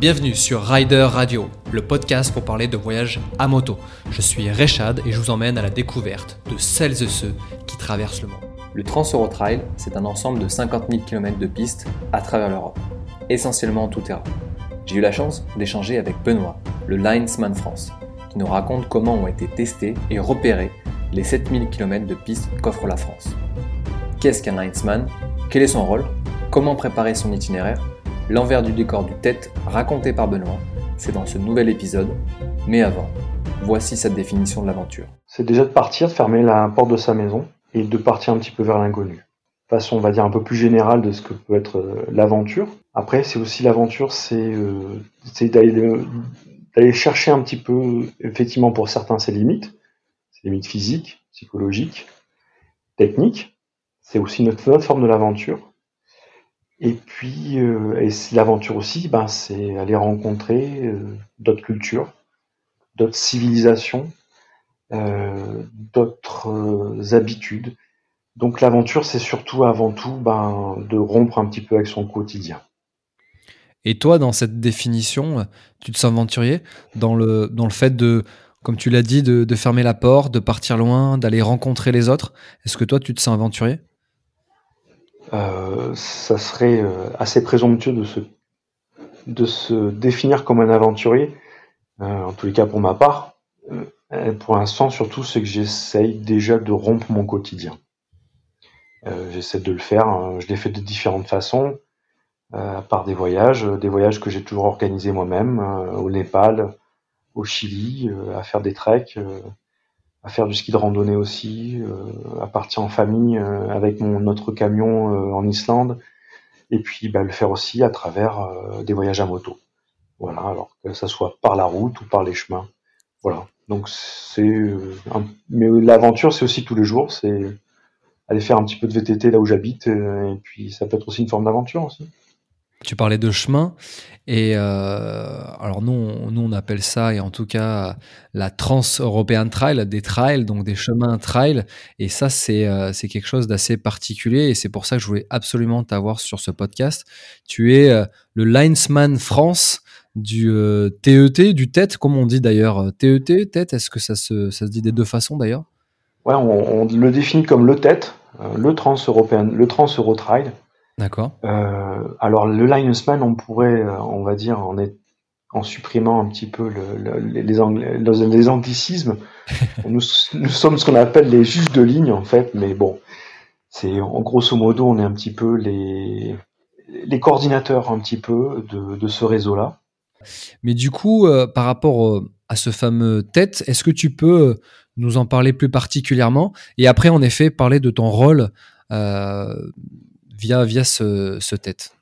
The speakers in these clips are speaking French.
Bienvenue sur Rider Radio, le podcast pour parler de voyage à moto. Je suis Rechad et je vous emmène à la découverte de celles et ceux qui traversent le monde. Le Trans Euro Trail, c'est un ensemble de 50 000 km de pistes à travers l'Europe, essentiellement en tout terrain. J'ai eu la chance d'échanger avec Benoît, le Linesman France, qui nous raconte comment ont été testés et repérés les 7000 km de pistes qu'offre la France. Qu'est-ce qu'un Linesman? Quel est son rôle? Comment préparer son itinéraire? L'envers du décor du tête raconté par Benoît, c'est dans ce nouvel épisode. Mais avant, voici sa définition de l'aventure. C'est déjà de partir, de fermer la porte de sa maison et de partir un petit peu vers l'inconnu. Façon, on va dire, un peu plus générale de ce que peut être euh, l'aventure. Après, c'est aussi l'aventure, c'est euh, d'aller chercher un petit peu, effectivement, pour certains, ses limites. Ses limites physiques, psychologiques, techniques. C'est aussi notre, notre forme de l'aventure. Et puis, euh, l'aventure aussi, ben, c'est aller rencontrer euh, d'autres cultures, d'autres civilisations, euh, d'autres habitudes. Donc l'aventure, c'est surtout avant tout ben, de rompre un petit peu avec son quotidien. Et toi, dans cette définition, tu te sens aventurier dans le, dans le fait de, comme tu l'as dit, de, de fermer la porte, de partir loin, d'aller rencontrer les autres. Est-ce que toi, tu te sens aventurier? Euh, ça serait euh, assez présomptueux de se, de se définir comme un aventurier, euh, en tous les cas pour ma part. pour l'instant, surtout, c'est que j'essaye déjà de rompre mon quotidien. J'essaie de le faire, je l'ai fait de différentes façons, par des voyages, des voyages que j'ai toujours organisés moi-même, au Népal, au Chili, à faire des treks, à faire du ski de randonnée aussi, euh, à partir en famille euh, avec mon notre camion euh, en Islande, et puis bah, le faire aussi à travers des voyages à moto. Voilà, alors que ça soit par la route ou par les chemins. Voilà. Donc c'est, mais l'aventure c'est aussi tous les jours, c'est aller faire un petit peu de VTT là où j'habite, et puis ça peut être aussi une forme d'aventure aussi. Tu parlais de chemin et euh, alors nous nous on appelle ça et en tout cas la Trans-European Trail, des trails donc des chemins trail et ça c'est euh, quelque chose d'assez particulier et c'est pour ça que je voulais absolument t'avoir sur ce podcast. Tu es euh, le linesman France du TET, du TET, comme on dit d'ailleurs, TET, TET, est-ce que ça se, ça se dit des deux façons d'ailleurs? Ouais, on, on, le définit comme le TET, le Trans-Européen, le Trans-Euro Trail. D'accord. Euh, alors le linesman, on pourrait, euh, on va dire, en, est, en supprimant un petit peu le, les, les, anglicismes, nous, nous, sommes ce qu'on appelle les juges de ligne en fait, mais bon, c'est en grosso modo, on est un petit peu les, les coordinateurs un petit peu de, de ce réseau-là. Mais du coup, euh, par rapport à ce fameux tête, est-ce que tu peux nous en parler plus particulièrement? Et après, en effet, parler de ton rôle euh, via, via ce, tête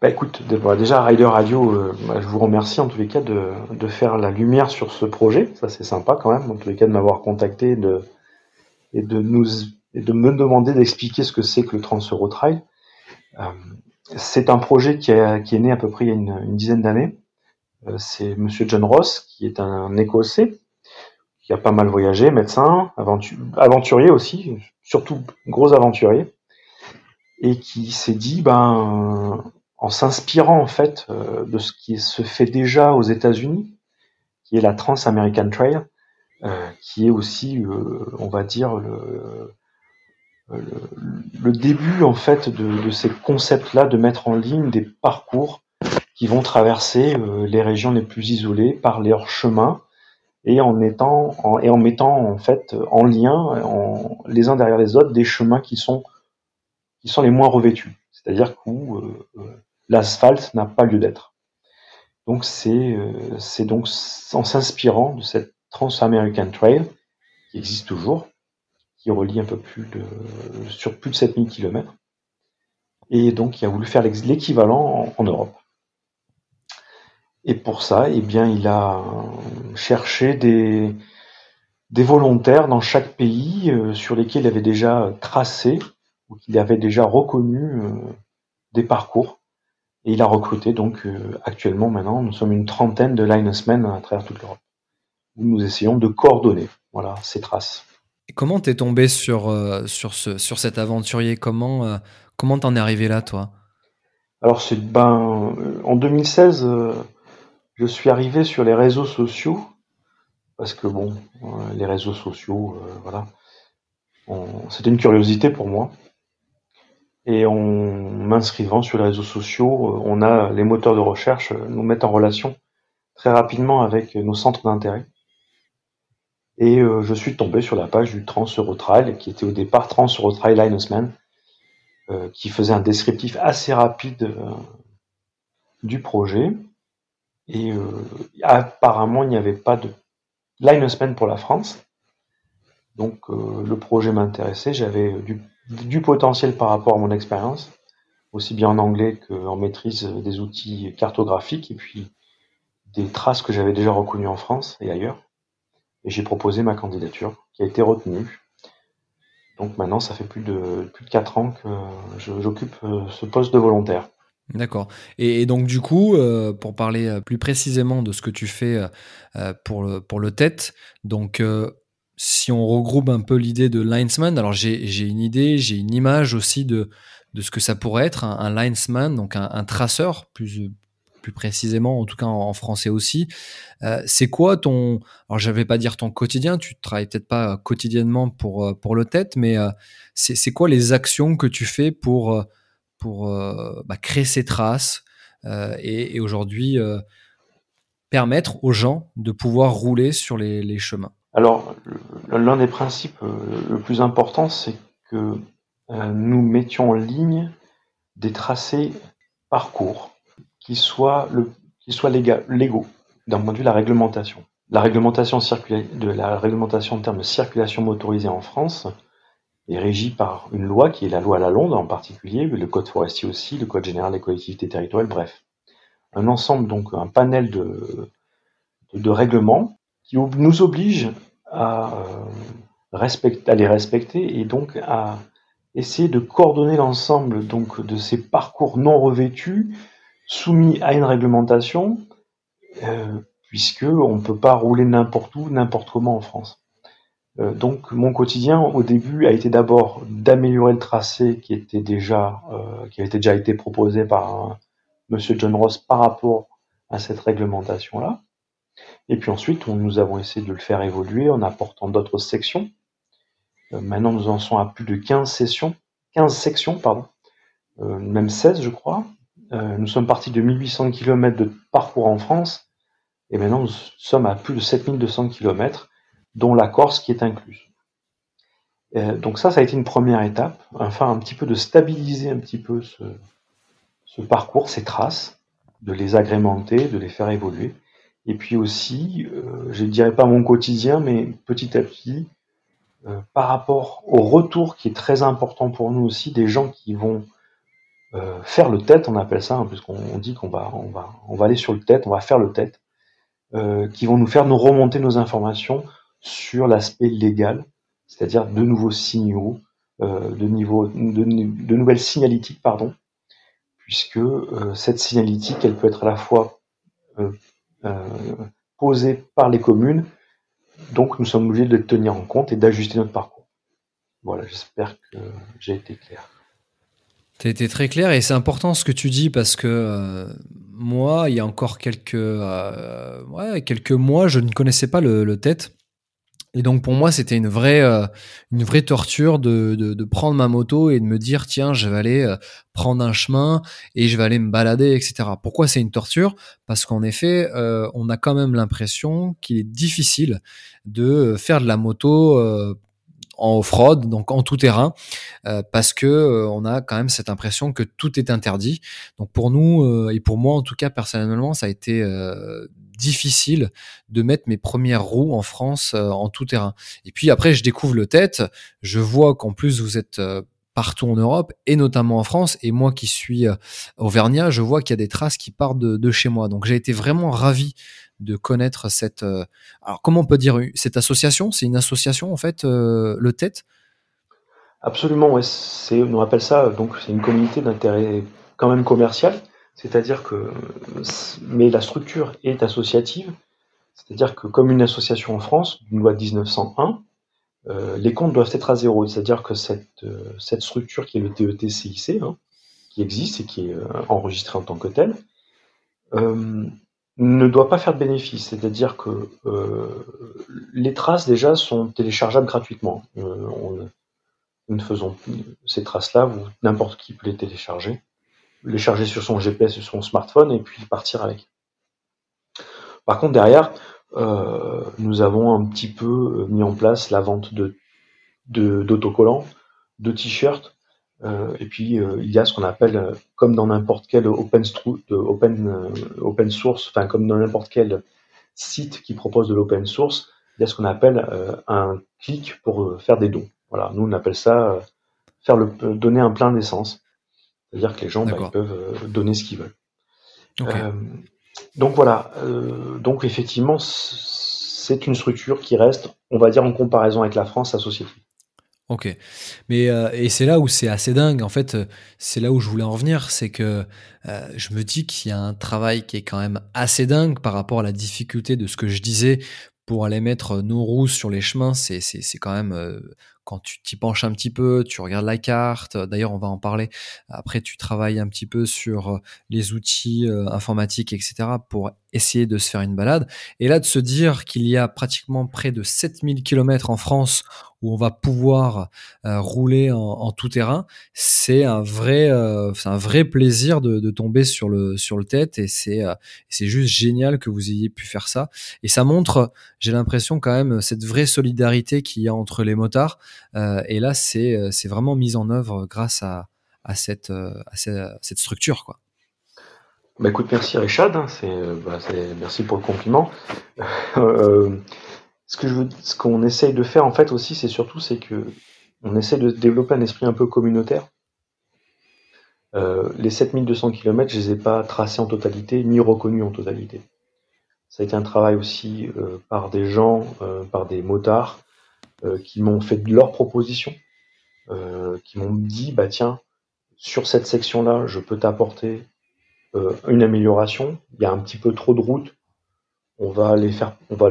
bah écoute, déjà Rider Radio, euh, bah, je vous remercie en tous les cas de, faire la lumière sur ce projet. Ça c'est sympa quand même, en tous les cas de m'avoir contacté et de nous et de me demander d'expliquer ce que c'est que le Trans Euro Trail. Euh, c'est un projet qui, est né à peu près il y a une, une dizaine d'années. Euh, c'est Monsieur John Ross qui est un Écossais qui a pas mal voyagé, médecin, aventurier aussi, surtout gros aventurier et qui s'est dit, ben, en s'inspirant en fait euh, de ce qui se fait déjà aux États-Unis, qui est la Trans-American Trail, euh, qui est aussi, euh, on va dire, le, début en fait de, ces concepts-là, de mettre en ligne des parcours qui vont traverser les régions les plus isolées par leurs chemins et en et en mettant en fait en lien en, les uns derrière les autres des chemins qui sont qui sont les moins revêtus, c'est-à-dire où euh, euh, l'asphalte n'a pas lieu d'être. Donc c'est euh, c'est donc en s'inspirant de cette Trans-American Trail qui existe toujours, qui relie un peu plus de sur plus de 7000 km, et donc il a voulu faire l'équivalent en, Europe. Et pour ça, eh bien, il a cherché des volontaires dans chaque pays sur lesquels il avait déjà tracé où il avait déjà reconnu euh, des parcours. Et il a recruté donc euh, actuellement maintenant, nous sommes une trentaine de linesmen à travers toute l'Europe, où nous essayons de coordonner voilà, ces traces. Et comment t'es tombé sur, euh, sur, ce, sur cet aventurier? Comment comment t'en es arrivé là, toi? Alors c'est ben en 2016, je suis arrivé sur les réseaux sociaux parce que bon, les réseaux sociaux, voilà, c'était une curiosité pour moi. Et en m'inscrivant sur les réseaux sociaux, on a les moteurs de recherche nous mettent en relation très rapidement avec nos centres d'intérêt. Et euh, je suis tombé sur la page du Trans Eurotrail, qui était au départ Trans Eurotrail Linesman, euh, qui faisait un descriptif assez rapide euh, du projet. Et apparemment, il n'y avait pas de Linesman pour la France. Donc le projet m'intéressait, j'avais du, potentiel par rapport à mon expérience, aussi bien en anglais qu'en maîtrise des outils cartographiques et puis des traces que j'avais déjà reconnues en France et ailleurs et j'ai proposé ma candidature qui a été retenue. Donc maintenant, ça fait plus de plus de quatre ans que j'occupe euh, ce poste de volontaire. D'accord. Et, donc du coup, euh, pour parler euh, plus précisément de ce que tu fais pour le pour le TET, donc si on regroupe un peu l'idée de linesman, alors j'ai une idée, j'ai une image aussi de ce que ça pourrait être un, linesman, donc un, traceur plus plus précisément, en tout cas en, français aussi. Euh, c'est quoi ton, alors je vais pas dire ton quotidien, tu travailles peut-être pas quotidiennement pour euh, pour le tête, mais euh, c'est quoi les actions que tu fais pour pour bah, créer ces traces et, aujourd'hui permettre aux gens de pouvoir rouler sur les chemins? Alors l'un des principes le plus important, c'est que nous mettions en ligne des tracés parcours qui soient, le, qui soient légaux d'un point de vue de la réglementation. La réglementation, de la réglementation en termes de circulation motorisée en France est régie par une loi qui est la loi Lalonde en particulier, le code forestier aussi, le code général des collectivités territoriales, bref. Un ensemble, donc un panel de, de, règlements qui nous oblige à, euh, à les respecter et donc à essayer de coordonner l'ensemble donc de ces parcours non revêtus soumis à une réglementation, euh, puisque on ne peut pas rouler n'importe où, n'importe comment en France. Euh, donc mon quotidien au début a été d'abord d'améliorer le tracé qui était déjà euh, qui avait déjà été proposé par Monsieur John Ross par rapport à cette réglementation là. Et puis ensuite, nous avons essayé de le faire évoluer en apportant d'autres sections. maintenant, nous en sommes à plus de 15 sessions, 15 sections, pardon, même 16 je crois, euh, nous sommes partis de 1800 km de parcours en France et maintenant nous sommes à plus de 7200 km, dont la Corse qui est incluse. Euh, donc ça, ça a été une première étape, enfin un petit peu de stabiliser un petit peu ce, parcours, ces traces, de les agrémenter, de les faire évoluer. Et puis aussi, euh, je ne dirais pas mon quotidien, mais petit à petit, par rapport au retour qui est très important pour nous aussi, des gens qui vont euh, faire le tête, on appelle ça, hein, puisqu'on dit qu'on va, on va, on va aller sur le tête, on va faire le tête, euh, qui vont nous faire nous remonter nos informations sur l'aspect légal, c'est-à-dire de nouveaux signaux, euh, de, niveau, de, nouvelles signalétiques, pardon, puisque cette signalétique, elle peut être à la fois posée par les communes, donc nous sommes obligés de tenir en compte et d'ajuster notre parcours. Voilà, j'espère que j'ai été clair. T'as été très clair et c'est important ce que tu dis parce que euh, moi, il y a encore quelques, euh, quelques mois, je ne connaissais pas le, le tête. Et donc pour moi, c'était une vraie, euh, une vraie torture de, de, de, prendre ma moto et de me dire tiens, je vais aller prendre un chemin et je vais aller me balader, etc. Pourquoi c'est une torture? Parce qu'en effet, on a quand même l'impression qu'il est difficile de faire de la moto en off-road, donc en tout terrain, euh, parce que euh, on a quand même cette impression que tout est interdit. Donc pour nous euh, et pour moi en tout cas personnellement, ça a été difficile de mettre mes premières roues en France en tout terrain. Et puis après, je découvre le tête, je vois qu'en plus vous êtes partout en Europe et notamment en France. Et moi qui suis auvergnat, je vois qu'il y a des traces qui partent de, chez moi. Donc j'ai été vraiment ravi de connaître cette. Euh, alors, comment on peut dire cette association? C'est une association, en fait, euh, le TET Absolument, ouais. On appelle ça, donc, c'est une communauté d'intérêt quand même commercial. C'est-à-dire que. Mais la structure est associative. C'est-à-dire que, comme une association en France, une loi de 1901, euh, les comptes doivent être à zéro. C'est-à-dire que cette, cette structure qui est le TET-CIC, hein, qui existe et qui est enregistré en tant que tel, ne doit pas faire de bénéfice. C'est-à-dire que les traces déjà sont téléchargeables gratuitement. nous ne faisons ces traces-là, n'importe qui peut les télécharger, les charger sur son GPS, sur son smartphone et puis partir avec. Par contre, derrière, euh, nous avons un petit peu euh, mis en place la vente de d'autocollants, de, t-shirts, euh, et puis il y a ce qu'on appelle, comme dans n'importe quel open, open, open source, enfin comme dans n'importe quel site qui propose de l'open source, il y a ce qu'on appelle un clic pour faire des dons. Voilà, nous on appelle ça faire le, donner un plein d'essence. C'est-à-dire que les gens bah, peuvent donner ce qu'ils veulent. Donc voilà, euh, donc effectivement, c'est une structure qui reste, on va dire, en comparaison avec la France, associative. Ok, mais euh, et c'est là où c'est assez dingue. En fait, c'est là où je voulais en venir, c'est que euh, je me dis qu'il y a un travail qui est quand même assez dingue par rapport à la difficulté de ce que je disais pour aller mettre nos roues sur les chemins. C'est quand même quand tu t'y penches un petit peu, tu regardes la carte, d'ailleurs on va en parler, après tu travailles un petit peu sur euh, les outils euh, informatiques, etc., pour essayer de se faire une balade. Et là, de se dire qu'il y a pratiquement près de 7000 km en France où on va pouvoir euh, rouler en, tout terrain, c'est un vrai, c'est un vrai plaisir de, tomber sur le sur le tête et c'est c'est juste génial que vous ayez pu faire ça. Et ça montre, j'ai l'impression quand même cette vraie solidarité qu'il y a entre les motards. Euh, et là, euh, c'est vraiment mis en œuvre grâce à, à, cette, euh, à cette, structure. Quoi. Bah écoute, merci Richard, hein, bah, merci pour le compliment. ce que je ce qu'on essaye de faire en fait aussi, c'est surtout c'est que on essaie de développer un esprit un peu communautaire. les 7200 km, je les ai pas tracés en totalité ni reconnus en totalité. Ça a été un travail aussi par des gens, par des motards, euh, qui m'ont fait de leurs propositions, euh, qui m'ont dit bah tiens, sur cette section-là, je peux t'apporter euh, une amélioration. Il y a un petit peu trop de route. On va aller faire, on va,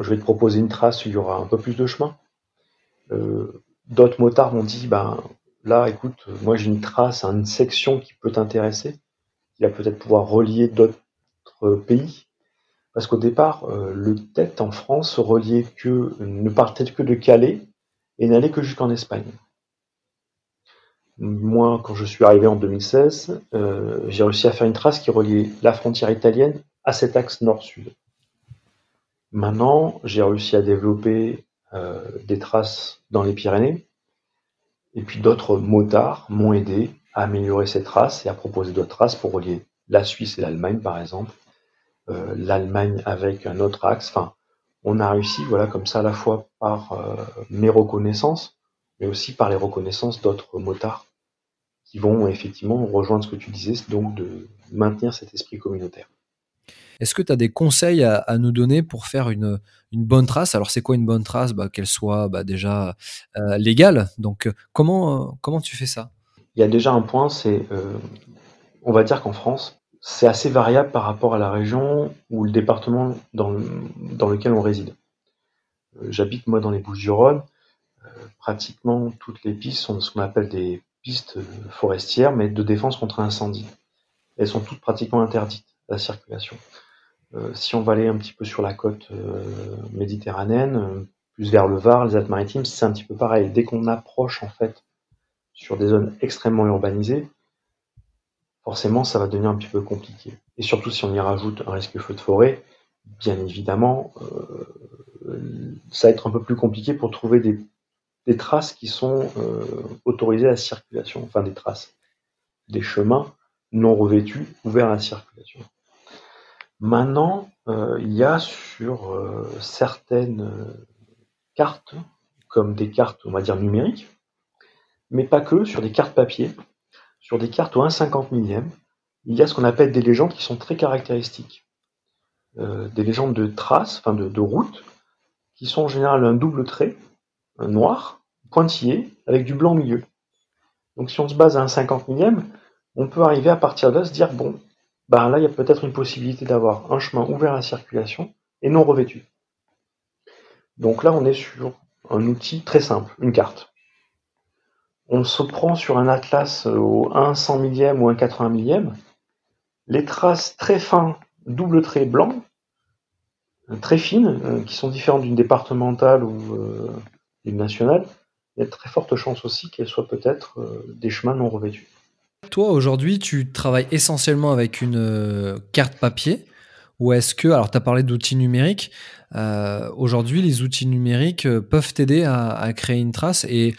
je vais te proposer une trace. Il y aura un peu plus de chemin. D'autres motards m'ont dit ben là, écoute, moi j'ai une trace, une section qui peut t'intéresser, qui va peut-être pouvoir relier d'autres pays. Parce qu'au départ, euh, le tête en France reliait que, ne partait que de Calais et n'allait que jusqu'en Espagne. Moi, quand je suis arrivé en 2016, euh, j'ai réussi à faire une trace qui reliait la frontière italienne à cet axe nord-sud. Maintenant, j'ai réussi à développer euh, des traces dans les Pyrénées, et puis d'autres motards m'ont aidé à améliorer ces traces et à proposer d'autres traces pour relier la Suisse et l'Allemagne, par exemple, euh, l'Allemagne avec un autre axe. Enfin, on a réussi, voilà, comme ça, à la fois par euh, mes reconnaissances, mais aussi par les reconnaissances d'autres motards qui vont effectivement rejoindre ce que tu disais, donc de maintenir cet esprit communautaire. Est-ce que tu as des conseils à, nous donner pour faire une, bonne trace? Alors, c'est quoi une bonne trace? Bah, Qu'elle soit bah, déjà euh, légale. Donc, comment, comment tu fais ça? Il y a déjà un point, c'est, on va dire qu'en France, c'est assez variable par rapport à la région ou le département dans, lequel on réside. Euh, j'habite moi dans les Bouches-du-Rhône. Euh, pratiquement toutes les pistes sont ce qu'on appelle des pistes forestières, mais de défense contre incendie. Elles sont toutes pratiquement interdites à la circulation. Euh, si on va aller un petit peu sur la côte méditerranéenne, plus vers le Var, les Alpes-Maritimes, c'est un petit peu pareil. Dès qu'on approche en fait sur des zones extrêmement urbanisées, forcément, ça va devenir un petit peu compliqué. Et surtout, si on y rajoute un risque feu de forêt, bien évidemment, euh, ça va être un peu plus compliqué pour trouver des, traces qui sont euh, autorisées à la circulation, enfin des traces, des chemins non revêtus ouverts à la circulation. Maintenant, euh, il y a sur certaines cartes, comme des cartes, on va dire numériques, mais pas que, sur des cartes papier, sur des cartes au 1,50 millième, il y a ce qu'on appelle des légendes qui sont très caractéristiques. Euh, des légendes de traces, enfin de, route, qui sont en général un double trait, un noir, pointillé, avec du blanc au milieu. Donc si on se base à un 50 millième, on peut arriver à partir de là se dire, bon, bah là il y a peut-être une possibilité d'avoir un chemin ouvert à la circulation et non revêtu. Donc là on est sur un outil très simple, une carte on se prend sur un atlas au 1 100 millième ou un 80 millième, les traces très fins, double trait blanc, très fines, qui sont différentes d'une départementale ou d'une nationale, il y a de très fortes chances aussi qu'elles soient peut-être des chemins non revêtus. Toi, aujourd'hui, tu travailles essentiellement avec une carte papier ou est-ce que, alors tu as parlé d'outils numériques, euh, aujourd'hui les outils numériques euh, peuvent t'aider à, créer une trace et,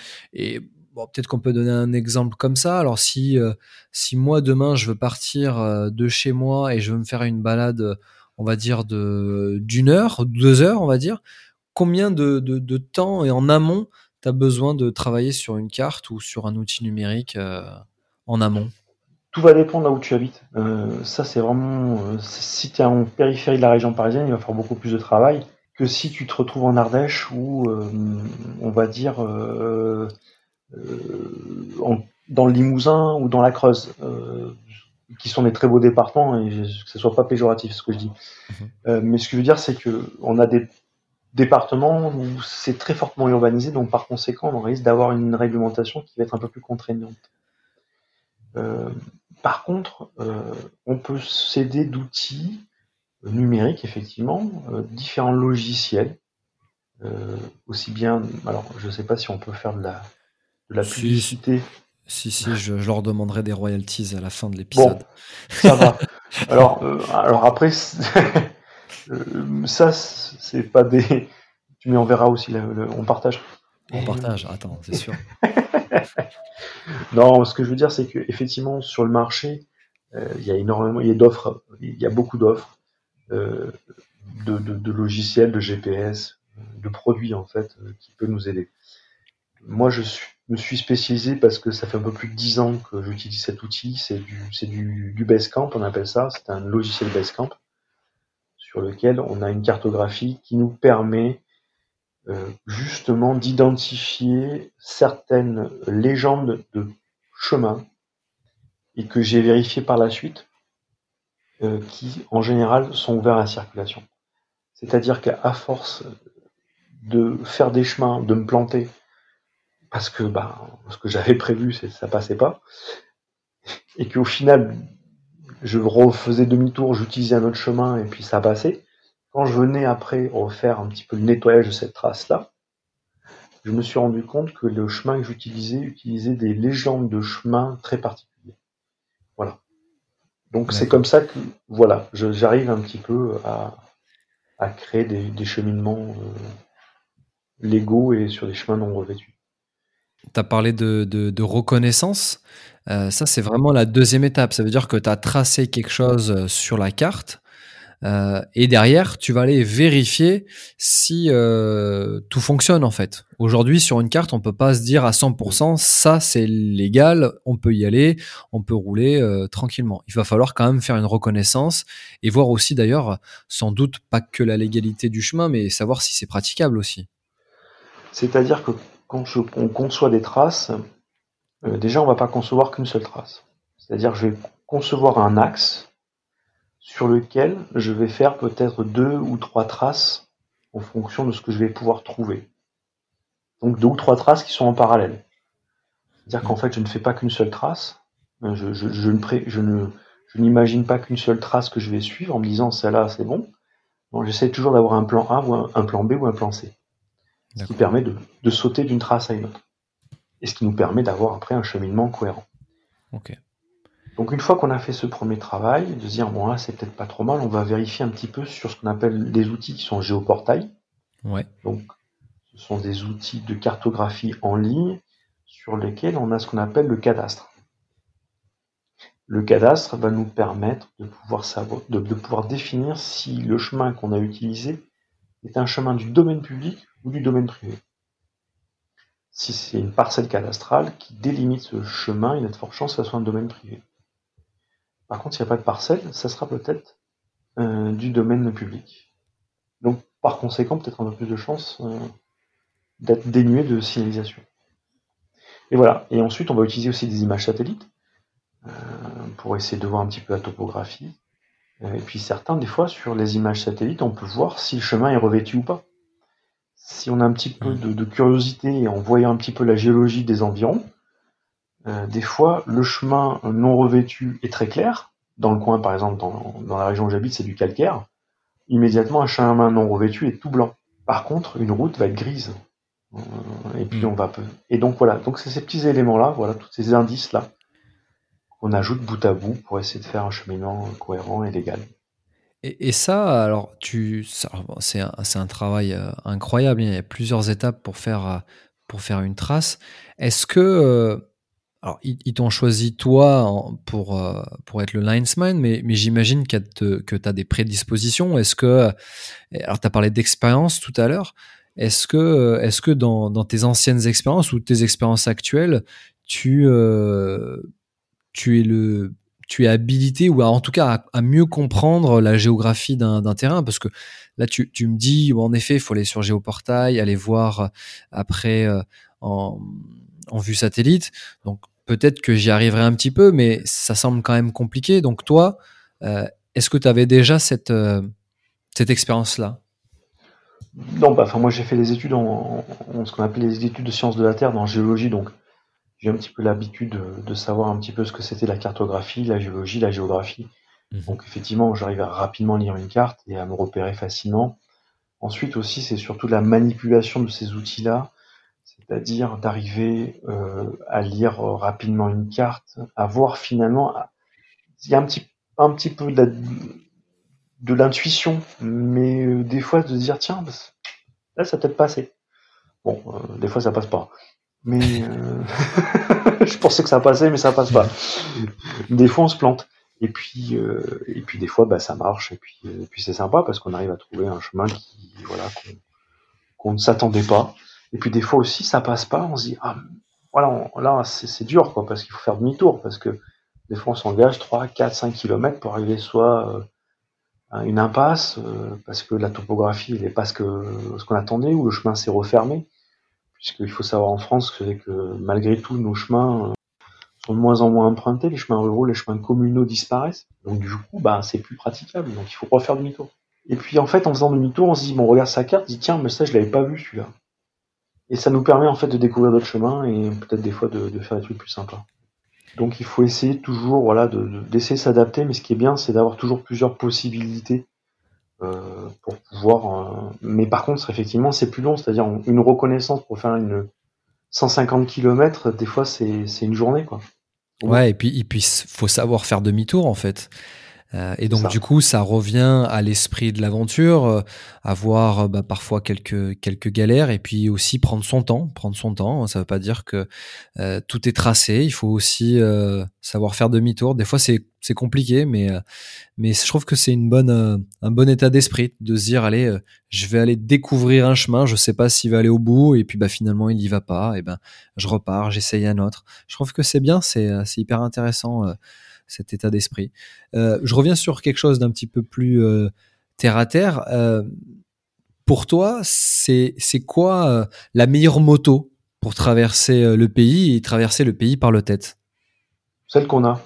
bon, peut-être qu'on peut donner un exemple comme ça. Alors si, euh, si moi demain je veux partir de chez moi et je veux me faire une balade, on va dire de d'une heure, deux heures, on va dire, combien de, temps et en amont tu as besoin de travailler sur une carte ou sur un outil numérique en amont tout va dépendre là où tu habites. Euh, ça, c'est vraiment. Euh, si tu es en périphérie de la région parisienne, il va falloir beaucoup plus de travail que si tu te retrouves en Ardèche ou, euh, on va dire, dans le Limousin ou dans la Creuse, qui sont des très beaux départements et que ce soit pas péjoratif ce que je dis. Mhm. mais ce que je veux dire, c'est que on a des départements où c'est très fortement urbanisé, donc par conséquent, on risque d'avoir une réglementation qui va être un peu plus contraignante. Par contre, euh, on peut s'aider d'outils numériques, effectivement, euh, différents logiciels, euh, aussi bien. Alors, je ne sais pas si on peut faire de la, de la publicité. Si, si, je, leur demanderai des royalties à la fin de l'épisode. Bon, ça va. Alors, alors après, ça, c'est pas des. Tu m'enverras aussi, on partage. On partage, attends, c'est sûr. non, ce que je veux dire, c'est qu'effectivement, sur le marché, euh, il y a énormément, d'offres, il y a beaucoup d'offres euh, de, logiciels, de GPS, de produits en fait, euh, qui peuvent nous aider. Moi, je me suis spécialisé parce que ça fait un peu plus de 10 ans que j'utilise cet outil. C'est du, du, Basecamp, on appelle ça. C'est un logiciel Basecamp sur lequel on a une cartographie qui nous permet justement d'identifier certaines légendes de chemin et que j'ai vérifié par la suite, euh, qui en général sont ouverts à la circulation. C'est-à-dire qu'à force de faire des chemins, de me planter, parce que bah, ce que j'avais prévu, ça passait pas, et qu'au final, je refaisais demi-tour, j'utilisais un autre chemin et puis ça passait, quand je venais après refaire un petit peu le nettoyage de cette trace-là, je me suis rendu compte que le chemin que j'utilisais utilisait des légendes de chemin très particuliers. Voilà. Donc c'est comme ça que voilà, j'arrive un petit peu à, créer des, cheminements euh, légaux et sur des chemins non revêtus. Tu as parlé de, reconnaissance. Euh, ça, c'est vraiment la deuxième étape. Ça veut dire que tu as tracé quelque chose sur la carte euh, et derrière, tu vas aller vérifier si euh, tout fonctionne en fait. Aujourd'hui, sur une carte, on peut pas se dire à 100% ça c'est légal, on peut y aller, on peut rouler euh, tranquillement. Il va falloir quand même faire une reconnaissance et voir aussi d'ailleurs, sans doute pas que la légalité du chemin, mais savoir si c'est praticable aussi. C'est-à-dire que quand on conçoit des traces, déjà on va pas concevoir qu'une seule trace. C'est-à-dire je vais concevoir un axe sur lequel je vais faire peut-être deux ou trois traces en fonction de ce que je vais pouvoir trouver. Donc deux ou trois traces qui sont en parallèle. C'est-à-dire qu'en fait, je ne fais pas qu'une seule trace. Je, je, je ne, je n'imagine pas qu'une seule trace que je vais suivre en me disant celle-là, c'est bon. j'essaie toujours d'avoir un plan A ou un, plan B ou un plan C. Ce qui permet de, de sauter d'une trace à une autre. Et ce qui nous permet d'avoir après un cheminement cohérent. Ok. Donc une fois qu'on a fait ce premier travail, de se dire bon là c'est peut-être pas trop mal, on va vérifier un petit peu sur ce qu'on appelle des outils qui sont géoportails. Ouais. Donc ce sont des outils de cartographie en ligne sur lesquels on a ce qu'on appelle le cadastre. Le cadastre va nous permettre de pouvoir savoir, de, de pouvoir définir si le chemin qu'on a utilisé est un chemin du domaine public ou du domaine privé. Si c'est une parcelle cadastrale qui délimite ce chemin, il y a de fortes chances que ce soit un domaine privé. Par contre, s'il n'y a pas de parcelle, ça sera peut-être euh, du domaine public. Donc, par conséquent, peut-être un peu plus de chances euh, d'être dénué de signalisation. Et voilà. Et ensuite, on va utiliser aussi des images satellites euh, pour essayer de voir un petit peu la topographie. Et puis certains, des fois, sur les images satellites, on peut voir si le chemin est revêtu ou pas. Si on a un petit peu de, de curiosité en voyant un petit peu la géologie des environs, des fois, le chemin non revêtu est très clair. Dans le coin, par exemple, dans, dans la région où j'habite, c'est du calcaire. Immédiatement, un chemin non revêtu est tout blanc. Par contre, une route va être grise. Euh, et puis, Mm. on va peu. Et donc, voilà. Donc, c'est ces petits éléments-là, voilà, tous ces indices-là, qu'on ajoute bout à bout pour essayer de faire un cheminement cohérent et légal. Et, et ça, alors, tu, c'est un, un travail euh, incroyable. Il y a plusieurs étapes pour faire, euh, pour faire une trace. Est-ce que, euh, alors, ils, t'ont choisi toi pour, euh, pour être le linesman, mais, mais j'imagine de- que tu as des prédispositions. Est-ce que, euh, alors, tu as parlé d'expérience tout à l'heure. Est-ce que, euh, est-ce que dans, dans tes anciennes expériences ou tes expériences actuelles, tu, euh, tu es le tu es habilité ou en tout cas à, mieux comprendre la géographie d'un terrain? Parce que là tu, tu me dis en effet il faut aller sur Géoportail aller voir euh, après euh, en, en vue satellite donc peut-être que j'y arriverai un petit peu mais ça semble quand même compliqué donc toi euh, est-ce que tu avais déjà cette euh, cette expérience là Non, bah, enfin, moi, j'ai fait des études en, en ce qu'on appelle les études de sciences de la Terre, dans géologie, donc j'ai un petit peu l'habitude de, de savoir un petit peu ce que c'était la cartographie, la géologie, la géographie. Donc, effectivement, j'arrive à rapidement lire une carte et à me repérer facilement. Ensuite aussi, c'est surtout la manipulation de ces outils-là, c'est-à-dire d'arriver euh, à lire euh, rapidement une carte, à voir finalement, il y a un petit, un petit peu de de l'intuition, mais euh, des fois de dire, tiens, là, ça peut-être passé. Bon, des fois, ça passe pas. Mais je pensais que ça passait, mais ça passe pas. Des fois, on se plante. Et puis, et puis des fois, bah, ça marche. Et puis, puis c'est sympa parce qu'on arrive à trouver un chemin qui, voilà, qu'on ne s'attendait pas. Et puis des fois aussi, ça passe pas. On se dit, ah, voilà, là, c'est dur, quoi, parce qu'il faut faire demi-tour, parce que des fois, on s'engage 3, 4, 5 kilomètres pour arriver soit euh, à une impasse, euh, parce que la topographie n'est pas ce qu'on attendait, ou le chemin s'est refermé. Puisqu'il faut savoir en France que, que malgré tout, nos chemins euh, sont de moins en moins empruntés, les chemins ruraux, les chemins communaux disparaissent. Donc du coup, bah, c'est plus praticable, donc il faut refaire demi-tour. Et puis en fait, en faisant demi-tour, on se dit, bon, on regarde sa carte, on dit, tiens, mais ça, je l'avais pas vu celui-là. Et ça nous permet en fait de découvrir d'autres chemins et peut-être des fois de, faire des trucs plus sympas. Donc il faut essayer toujours, voilà, de- de- d'essayer de s'adapter, mais ce qui est bien, c'est d'avoir toujours plusieurs possibilités euh, pour pouvoir. euh, Mais par contre, effectivement, c'est plus long, c'est-à-dire une reconnaissance pour faire une 150 km, des fois, c'est c'est une journée, quoi. Ouais, et puis il puis, faut savoir faire demi-tour en fait. Euh, et donc ça. du coup, ça revient à l'esprit de l'aventure, euh, avoir euh, bah, parfois quelques quelques galères et puis aussi prendre son temps, prendre son temps. Ça veut pas dire que euh, tout est tracé. Il faut aussi euh, savoir faire demi-tour. Des fois, c'est compliqué, mais euh, mais je trouve que c'est une bonne un bon état d'esprit de se dire allez, euh, je vais aller découvrir un chemin. Je sais pas s'il va aller au bout et puis bah finalement il y va pas. Et ben je repars, j'essaye un autre. Je trouve que c'est bien, c'est c'est hyper intéressant cet état d'esprit. Euh, je reviens sur quelque chose d'un petit peu plus euh, terre à terre. Euh, pour toi, c'est quoi la meilleure moto pour traverser le pays et traverser le pays par le tête? Celle qu'on a.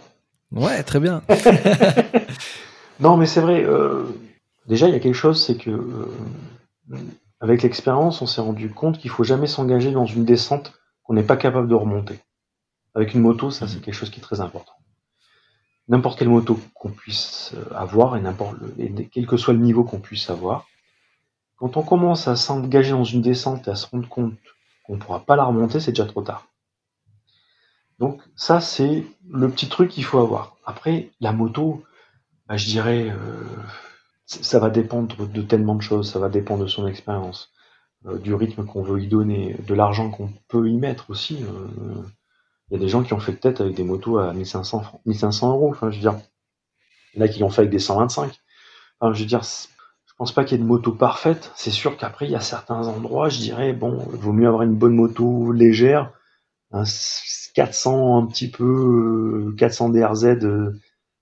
Ouais, très bien. Non, mais c'est vrai. déjà, il y a quelque chose, c'est que avec l'expérience, on s'est rendu compte qu'il faut jamais s'engager dans une descente qu'on n'est pas capable de remonter. Avec une moto, ça, c'est quelque chose qui est très important. N'importe quelle moto qu'on puisse euh, avoir et n'importe quel que soit le niveau qu'on puisse avoir, quand on commence à s'engager dans une descente et à se rendre compte qu'on ne pourra pas la remonter, c'est déjà trop tard. Donc ça, c'est le petit truc qu'il faut avoir. Après, la moto, bah, je dirais, euh, ça va dépendre de tellement de choses. Ça va dépendre de son expérience, euh, du rythme qu'on veut y donner, de l'argent qu'on peut y mettre aussi. Il y a des gens qui ont fait tête avec des motos à 1500, francs- 1500 euros. Enfin, je veux qui l'ont fait avec des 125. Enfin, je veux dire, je pense pas qu'il y ait de moto parfaite. C'est sûr qu'après, il y a certains endroits, je dirais, bon, il vaut mieux avoir une bonne moto légère, un s- 400 un petit peu, euh, 400 DRZ, euh,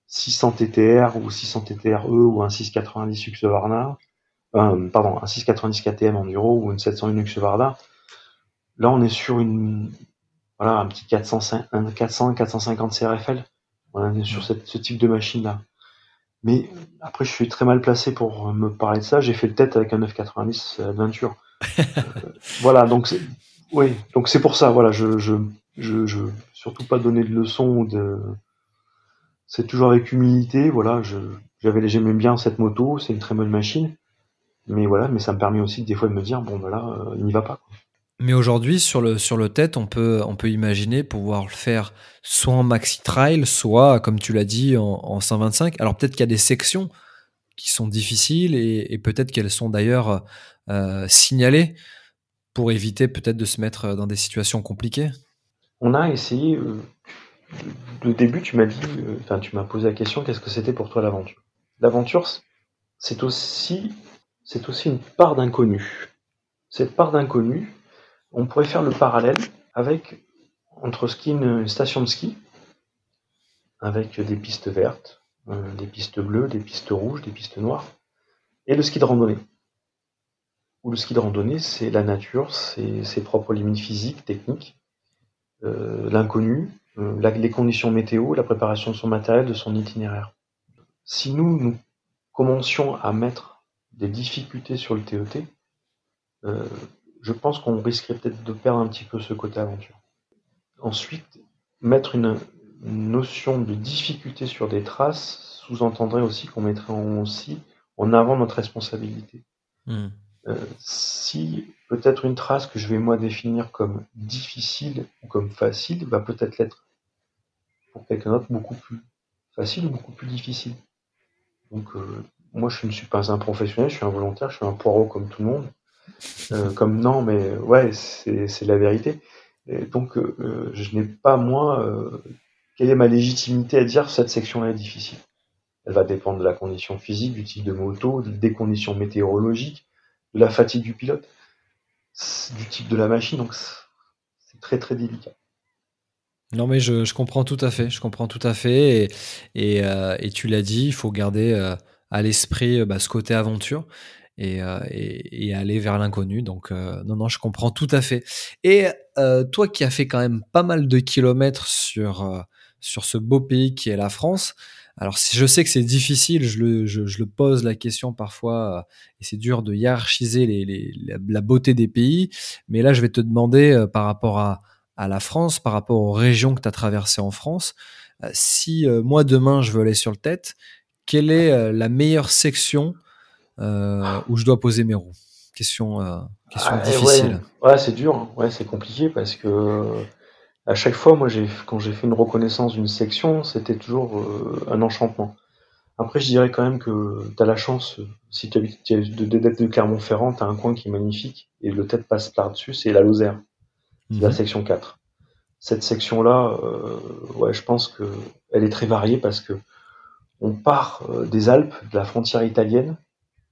600 TTR ou 600 TTRE ou un 690 Husqvarna, euh, pardon, un 690 KTM Enduro ou une 701 Husqvarna. Là, on est sur une, voilà, un petit 400, un 400, 450 CRFL. Voilà, sur cette- ce type de machine-là. Mais après, je suis très mal placé pour me parler de ça. J'ai fait le tête avec un 990 Adventure. Euh, voilà, donc c'est, oui, donc c'est pour ça. Voilà, je, je, je, je surtout pas donner de leçons de. C'est toujours avec humilité. Voilà, j'avais, j'aimais bien cette moto, c'est une très bonne machine. Mais voilà, mais ça me permet aussi des fois de me dire bon, voilà, bah il n'y va pas. Mais aujourd'hui, sur le, sur le tête, on peut, on peut imaginer pouvoir le faire soit en maxi trail, soit, comme tu l'as dit, en, 125. Alors peut-être qu'il y a des sections qui sont difficiles et, peut-être qu'elles sont d'ailleurs euh, signalées pour éviter peut-être de se mettre dans des situations compliquées. On a essayé. Euh, au début, tu m'as dit, euh, enfin, tu m'as posé la question, qu'est-ce que c'était pour toi l'aventure? L'aventure, c'est aussi, c'est aussi une part d'inconnu. Cette part d'inconnu, on pourrait faire le parallèle avec entre ski une station de ski avec des pistes vertes, euh, des pistes bleues, des pistes rouges, des pistes noires, et le ski de randonnée. Où le ski de randonnée, c'est la nature, c'est ses propres limites physiques, techniques, euh, l'inconnu, euh, les conditions météo, la préparation de son matériel, de son itinéraire. Si nous, nous commencions à mettre des difficultés sur le TET, je pense qu'on risquerait peut-être de perdre un petit peu ce côté aventure. Ensuite, mettre une, notion de difficulté sur des traces sous-entendrait aussi qu'on mettrait aussi en avant notre responsabilité. Hmm. Euh, si peut-être une trace que je vais moi définir comme difficile ou comme facile va peut-être l'être pour quelqu'un d'autre beaucoup plus facile ou beaucoup plus difficile. Donc euh, moi je ne suis pas un professionnel, je suis un volontaire, je suis un poireau comme tout le monde. Euh, comme non, mais ouais, c'est la vérité. Donc, euh, je n'ai pas, moi, euh, quelle est ma légitimité à dire cette section-là est difficile Elle va dépendre de la condition physique, du type de moto, des conditions météorologiques, de la fatigue du pilote, du type de la machine. Donc, c'est très, très délicat. Non, mais je, comprends tout à fait. Je comprends tout à fait. Et, et, tu l'as dit, il faut garder à l'esprit bah, ce côté aventure. Euh, et, et, aller vers l'inconnu. Donc euh, non, non, je comprends tout à fait. Et euh, toi qui as fait quand même pas mal de kilomètres sur, sur ce beau pays qui est la France, alors je sais que c'est difficile, je le, je, le, pose la question parfois, et c'est dur de hiérarchiser les, les, la, beauté des pays, mais là je vais te demander par rapport à, à la France, par rapport aux régions que tu as traversées en France, si moi demain je veux aller sur le tête, quelle est la meilleure section euh, où je dois poser mes roues Question, euh, question ah, difficile. Ouais, c'est dur, hein. ouais, c'est compliqué parce que euh, à chaque fois, moi, quand j'ai fait une reconnaissance d'une section, c'était toujours un enchantement. Après, je dirais quand même que tu as la chance, si tu habites de, de, de Clermont-Ferrand, tu as un coin qui est magnifique et le tête passe par-dessus, c'est la Lozère, la mhm. section 4. Cette section-là, ouais, je pense que elle est très variée parce que on part des Alpes, de la frontière italienne,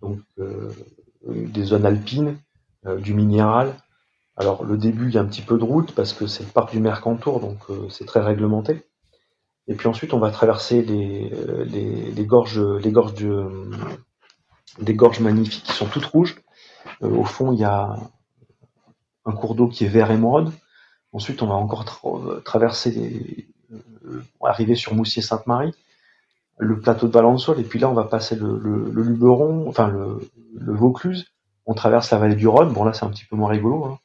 donc euh, des zones alpines, euh, du minéral. Alors le début, il y a un petit peu de route parce que c'est le parc du Mercantour, donc euh, c'est très réglementé. Et puis ensuite, on va traverser les, les, gorges, les gorges des gorges magnifiques qui sont toutes rouges. au fond, il y a un cours d'eau qui est vert émeraude. Ensuite, on va encore traverser, arriver sur Moussier-Sainte-Marie le plateau de Valençol, et puis là, on va passer le, le, Luberon, enfin le, le, Vaucluse. On traverse la vallée du Rhône. Bon, là, c'est un petit peu moins rigolo. Hein.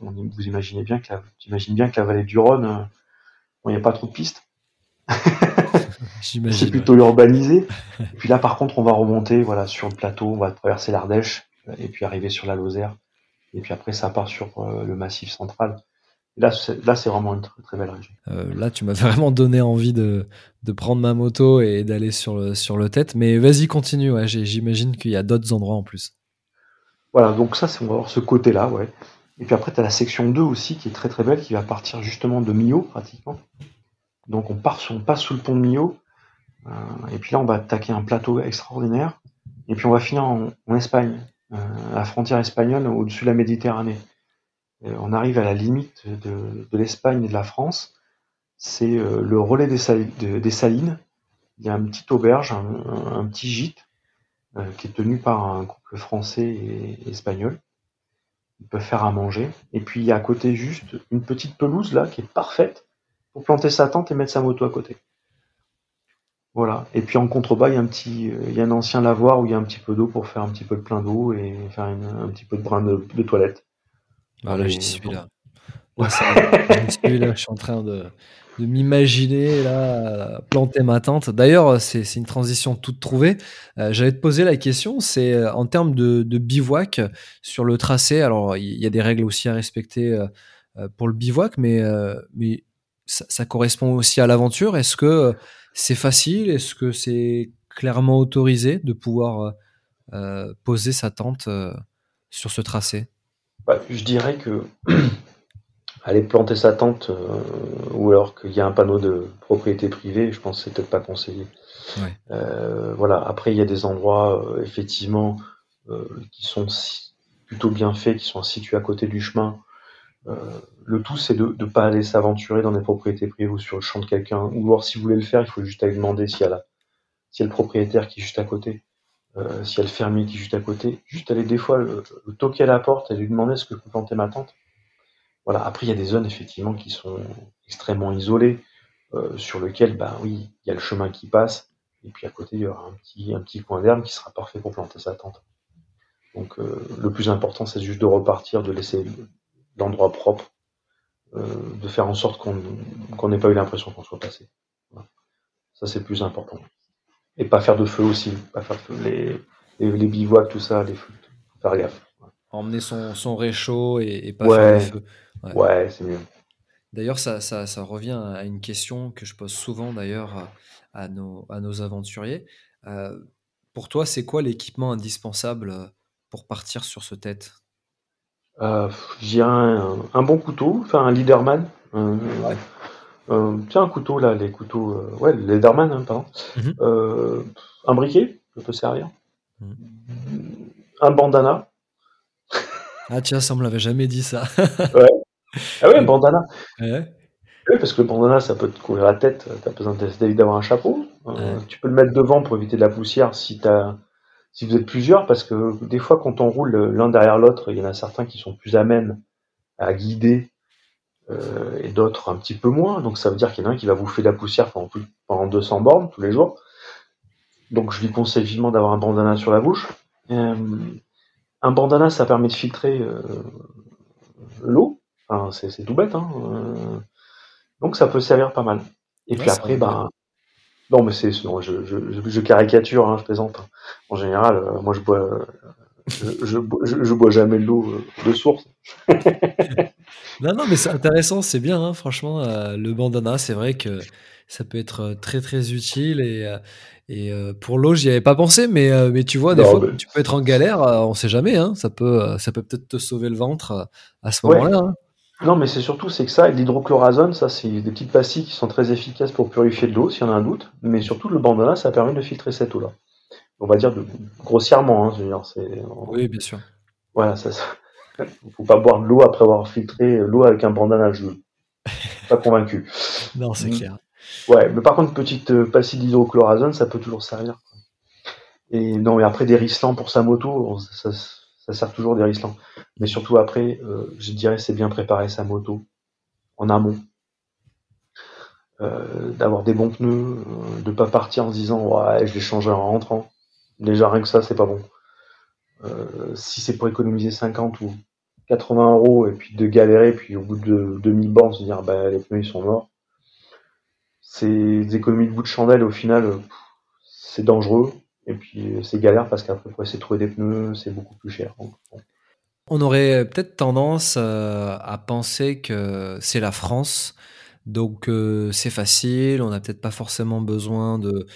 vous imaginez bien que la, bien que la vallée du Rhône, euh, il n'y a pas trop de pistes. c'est plutôt urbanisé. Et puis là, par contre, on va remonter, voilà, sur le plateau, on va traverser l'Ardèche, et puis arriver sur la Lozère. Et puis après, ça part sur euh, le Massif central. Là, c'est vraiment une très, belle région. Euh, là, tu m'as vraiment donné envie de, de, prendre ma moto et d'aller sur le, sur le tête. Mais vas-y, continue. Ouais, J'imagine qu'il y a d'autres endroits en plus. Voilà, donc ça, c'est on va voir ce côté-là. Ouais. Et puis après, tu as la section 2 aussi qui est très très belle, qui va partir justement de Millau pratiquement. Donc on, part, on passe sous le pont de Millau. Euh, et puis là, on va attaquer un plateau extraordinaire. Et puis on va finir en, Espagne, euh, à la frontière espagnole, au-dessus de la Méditerranée. Euh, on arrive à la limite de, l'Espagne et de la France. C'est euh, le relais des, salines. Il y a une petite auberge, un, petit gîte euh, qui est tenu par un couple français et espagnol. Ils peuvent faire à manger. Et puis il y a à côté juste une petite pelouse là qui est parfaite pour planter sa tente et mettre sa moto à côté. Voilà. Et puis en contrebas, il y a un petit, il y a un ancien lavoir où il y a un petit peu d'eau pour faire un petit peu de plein d'eau et faire un petit peu de brin de toilette. Ah, là, j'y suis là. Là, je suis en train de, m'imaginer là planter ma tente. D'ailleurs, c'est une transition toute trouvée. Euh, j'allais te poser la question, c'est euh, en termes de, bivouac sur le tracé. Alors, il y a des règles aussi à respecter euh, pour le bivouac, mais, mais ça, correspond aussi à l'aventure. Est-ce que c'est facile? Est-ce que c'est clairement autorisé de pouvoir poser sa tente sur ce tracé? Bah, Je dirais que aller planter sa tente euh, ou alors qu'il y a un panneau de propriété privée, je pense que c'est peut-être pas conseillé. Euh, voilà. Après, il y a des endroits euh, effectivement qui sont plutôt bien faits, qui sont situés à côté du chemin. le tout, c'est de ne pas aller s'aventurer dans des propriétés privées ou sur le champ de quelqu'un. Ou alors, si vous voulez le faire, il faut juste aller demander s'il y, a y a le propriétaire qui est juste à côté, s'il y a le fermier qui est juste à côté. Juste aller des fois le, toquer à la porte et lui demander est-ce que je peux planter ma tente voilà. Après, il y a des zones effectivement qui sont extrêmement isolées, euh, sur lesquelles, bah oui, il y a le chemin qui passe, et puis à côté, il y aura un petit, coin d'herbe qui sera parfait pour planter sa tente. Donc euh, le plus important, c'est juste de repartir, de laisser l'endroit propre, euh, de faire en sorte qu'on n'ait pas eu l'impression qu'on soit passé. Ça, c'est plus important. Et pas faire de feu aussi, pas faire de feu. Les, les, bivouacs, tout ça, les feux, faire gaffe. Emmener son, son réchaud et, pas faire de feu. Ouais, c'est mieux. D'ailleurs, ça, ça, ça, revient à une question que je pose souvent d'ailleurs à, nos, à nos aventuriers. Euh, pour toi, c'est quoi l'équipement indispensable pour partir sur ce tête? Euh, J'ai un, un, bon couteau, enfin un leaderman. Un, tiens, un couteau là, les couteaux. ouais, le leaderman, hein, pardon. Mmh un briquet, ça peut servir. Mmh. Un bandana. Ah tiens, ça me l'avait jamais dit ça. ouais. Ah ouais, bandana. Oui, parce que le bandana, ça peut te couvrir la tête. Tu as besoin d'avoir un chapeau. Euh, tu peux le mettre devant pour éviter de la poussière si, as, si vous êtes plusieurs, parce que des fois, quand on roule l'un derrière l'autre, il y en a certains qui sont plus amènes à guider euh, et d'autres un petit peu moins. Donc ça veut dire qu'il y en a un qui va bouffer de la poussière pendant, pendant 200 bornes tous les jours. Donc je lui conseille vivement d'avoir un bandana sur la bouche. Euh, un bandana, ça permet de filtrer l'eau c'est tout bête, hein, euh. donc ça peut servir pas mal. Et puis après, ben, non, mais c'est, je, je, caricature, hein, je plaisante. En général, euh, moi, je bois, je, je, bois jamais de l'eau euh, de source. non, non, mais c'est intéressant, c'est bien, franchement. le bandana, c'est vrai que ça peut être très très utile et, et pour l'eau, j'y avais pas pensé, mais, mais tu vois, des fois, tu peux être en galère, on sait jamais, ça peut ça peut peut-être te sauver le ventre à ce moment-là. Non, mais c'est surtout c'est que ça, l'hydrochlorazone, ça c'est des petites pastilles qui sont très efficaces pour purifier de l'eau, s'il y en a un doute. Mais surtout le bandana, ça permet de filtrer cette eau-là. On va dire de, grossièrement, hein, je veux dire, c'est. Oui, bien sûr. Voilà, ça. Faut pas boire de l'eau après avoir filtré l'eau avec un bandana. Je pas convaincu. non, c'est clair. Ouais, mais par contre, petite euh, pastille d'hydrochlorazone, ça peut toujours servir. Et non, mais après des rislants pour sa moto, ça, ça sert toujours des Riesling. Mais surtout après, euh, je dirais c'est bien préparer sa moto en amont. Euh, d'avoir des bons pneus, euh, de pas partir en se disant ouais je vais changer en rentrant. Déjà rien que ça c'est pas bon. Si c'est pour économiser 50 ou 80 euros et puis de galérer puis au bout de 2000 bornes se dire bah les pneus ils sont morts. C'est des économies de bout de chandelle au final c'est dangereux. Et puis euh, c'est galère parce qu'après pour essayer de trouver des pneus, c'est beaucoup plus cher. On aurait peut-être tendance euh, à penser que c'est la France, donc euh, c'est facile, on n'a peut-être pas forcément besoin de,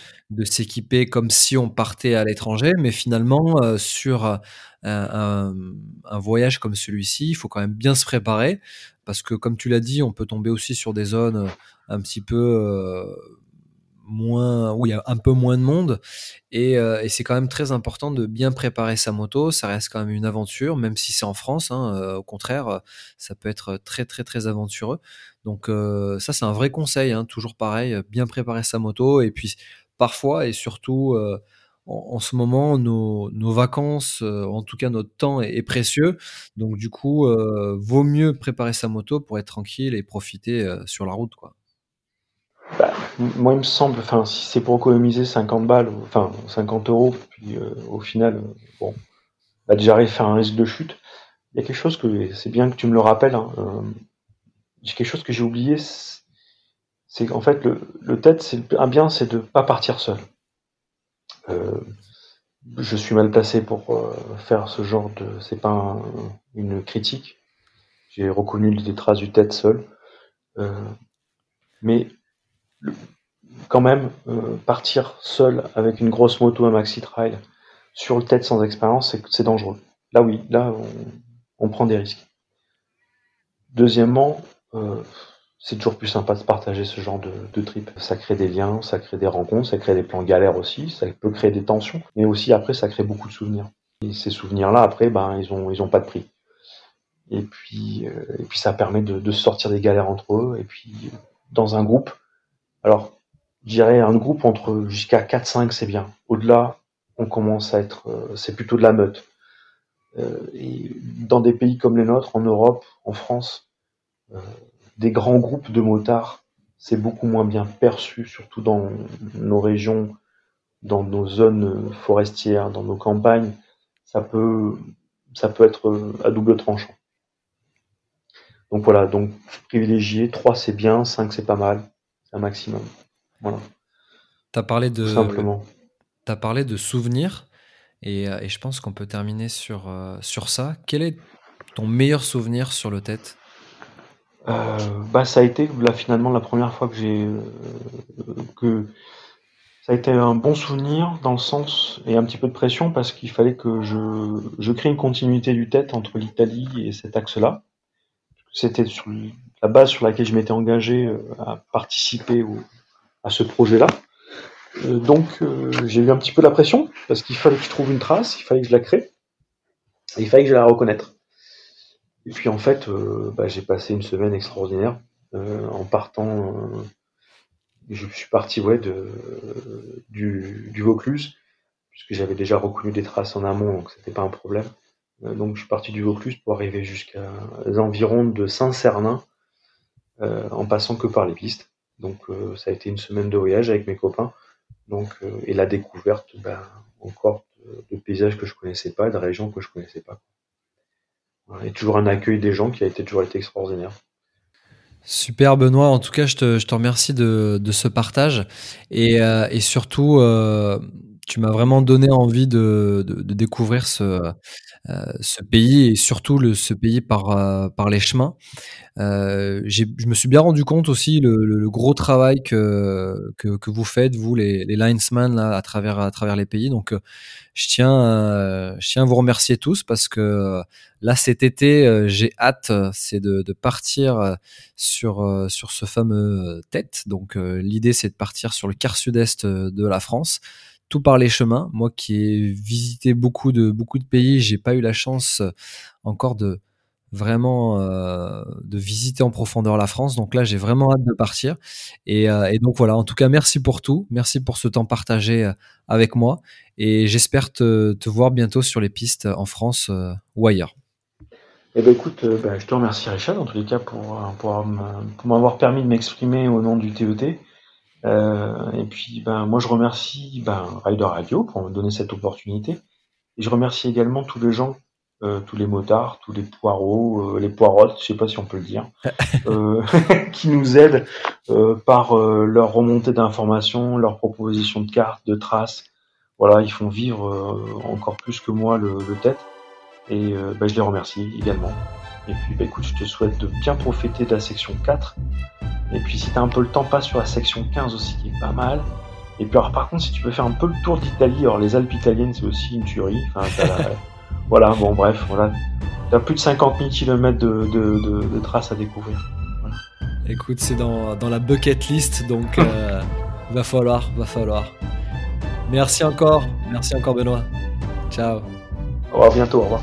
s'équiper comme si on partait à l'étranger, mais finalement sur un, un, voyage comme celui-ci, il faut quand même bien se préparer, parce que comme tu l'as dit, on peut tomber aussi sur des zones un petit peu moins, où il y a un peu moins de monde. Euh, et, c'est quand même très important de bien préparer sa moto. Ça reste quand même une aventure, même si c'est en France. Hein, euh, au contraire, ça peut être très très très aventureux. Donc euh, ça, c'est un vrai conseil. Hein, toujours pareil, bien préparer sa moto. Et puis parfois et surtout en, ce moment, nos, vacances, en tout cas notre temps est, précieux. Donc du coup, vaut mieux préparer sa moto pour être tranquille et profiter sur la route, quoi. Bah, moi, il me semble, si c'est pour économiser 50 balles, enfin 50 euros, puis euh, au final, euh, bon, bah, déjà faire un risque de chute. Il y a quelque chose que c'est bien que tu me le rappelles. Hein, quelque chose que j'ai oublié, c'est qu'en fait, le, le TED, c'est un bien, c'est de pas partir seul. Euh, je suis mal placé pour euh, faire ce genre de. C'est pas une critique. J'ai reconnu des traces du TED seul. Euh, mais quand même, partir seul avec une grosse moto, un maxi trail sur le TED sans expérience, c'est dangereux. Là, oui, là, on prend des risques. Deuxièmement, euh, c'est toujours plus sympa de partager ce genre de, trip. Ça crée des liens, ça crée des rencontres, ça crée des plans galères aussi, ça peut créer des tensions, mais aussi après ça crée beaucoup de souvenirs. Et ces souvenirs-là, après, ben ils ont ils ont pas de prix. Et puis euh, et puis ça permet de, sortir des galères entre eux. Et puis dans un groupe, alors je dirais un groupe entre jusqu'à 4-5 c'est bien. Au-delà, on commence à être, euh, c'est plutôt de la meute. Et dans des pays comme les nôtres, en Europe, en France, des grands groupes de motards, c'est beaucoup moins bien perçu, surtout dans nos régions, dans nos zones forestières, dans nos campagnes. Ça peut, ça peut être à double tranchant. Donc voilà, donc privilégier 3 c'est bien, 5 c'est pas mal, c'est un maximum. Voilà. Tu as parlé de simplement. Tu as parlé de souvenirs et, euh, et je pense qu'on peut terminer sur, euh, sur ça. Quel est ton meilleur souvenir sur le tête? Euh, bah, ça a été finalement la première fois que j'ai euh, que ça a été un bon souvenir dans le sens et un petit peu de pression parce qu'il fallait que je, je crée une continuité du tête entre l'Italie et cet axe-là. C'était sur la base sur laquelle je m'étais engagé euh, à participer à ce projet-là. donc j'ai eu un petit peu la pression parce qu'il fallait que je trouve une trace, il fallait que je la crée, et il fallait que je la reconnaisse. Et puis en fait, euh, bah, j'ai passé une semaine extraordinaire euh, en partant. Euh, je suis parti ouais du, Vaucluse puisque j'avais déjà reconnu des traces en amont, donc c'était pas un problème. donc je suis parti du Vaucluse pour arriver jusqu'à les environs de Saint-Cernin en passant que par les pistes. Donc ça a été une semaine de voyage avec mes copains. Donc et la découverte, ben, encore de, de paysages que je connaissais pas, de régions que je connaissais pas et toujours un accueil des gens qui a été toujours été extraordinaire. Super Benoît, en tout cas je te, remercie de, ce partage et, euh, surtout euh, tu m'as vraiment donné envie de, découvrir ce, ce pays et surtout le, ce pays par, euh, par les chemins. Euh, je me suis bien rendu compte aussi le, le, le gros travail que, que, que, vous faites, vous les, les linesmen là, à, travers, à travers les pays. Donc je tiens, je tiens à vous remercier tous parce que là cet été j'ai hâte, c'est de, de, partir sur, sur ce fameux tête. Donc l'idée c'est de partir sur le quart sud-est de la France tout par les chemins. Moi qui ai visité beaucoup de beaucoup de pays, j'ai pas eu la chance encore de vraiment euh, de visiter en profondeur la France. Donc là, j'ai vraiment hâte de partir. Et, euh, donc voilà, en tout cas, merci pour tout. Merci pour ce temps partagé euh, avec moi. Et j'espère te, voir bientôt sur les pistes en France euh, ou ailleurs. Eh ben écoute, ben, je te remercie Richard en tous les cas pour, pour, pour m'avoir permis de m'exprimer au nom du TET. Euh, et puis, ben, moi, je remercie ben, Rider Radio pour me donner cette opportunité. Et je remercie également tous les gens, euh, tous les motards, tous les poireaux, euh, les poirottes, je sais pas si on peut le dire, euh, qui nous aident euh, par euh, leur remontée d'informations, leur proposition de cartes, de traces. Voilà, ils font vivre encore plus que moi le, le tête. Et ben, je les remercie également. Et puis, ben, écoute, je te souhaite de bien profiter de la section 4 et puis si t'as un peu le temps, passe sur la section 15 aussi, qui est pas mal. Et puis alors par contre, si tu peux faire un peu le tour d'Italie, alors les Alpes italiennes, c'est aussi une tuerie. Enfin, la... voilà, bon bref, voilà. T'as plus de 50 000 km de, de, de, de traces à découvrir. Voilà. Écoute, c'est dans, dans, la bucket list, donc euh, va falloir, va falloir. Merci encore, merci encore Benoît. Ciao. Au revoir bientôt, au revoir.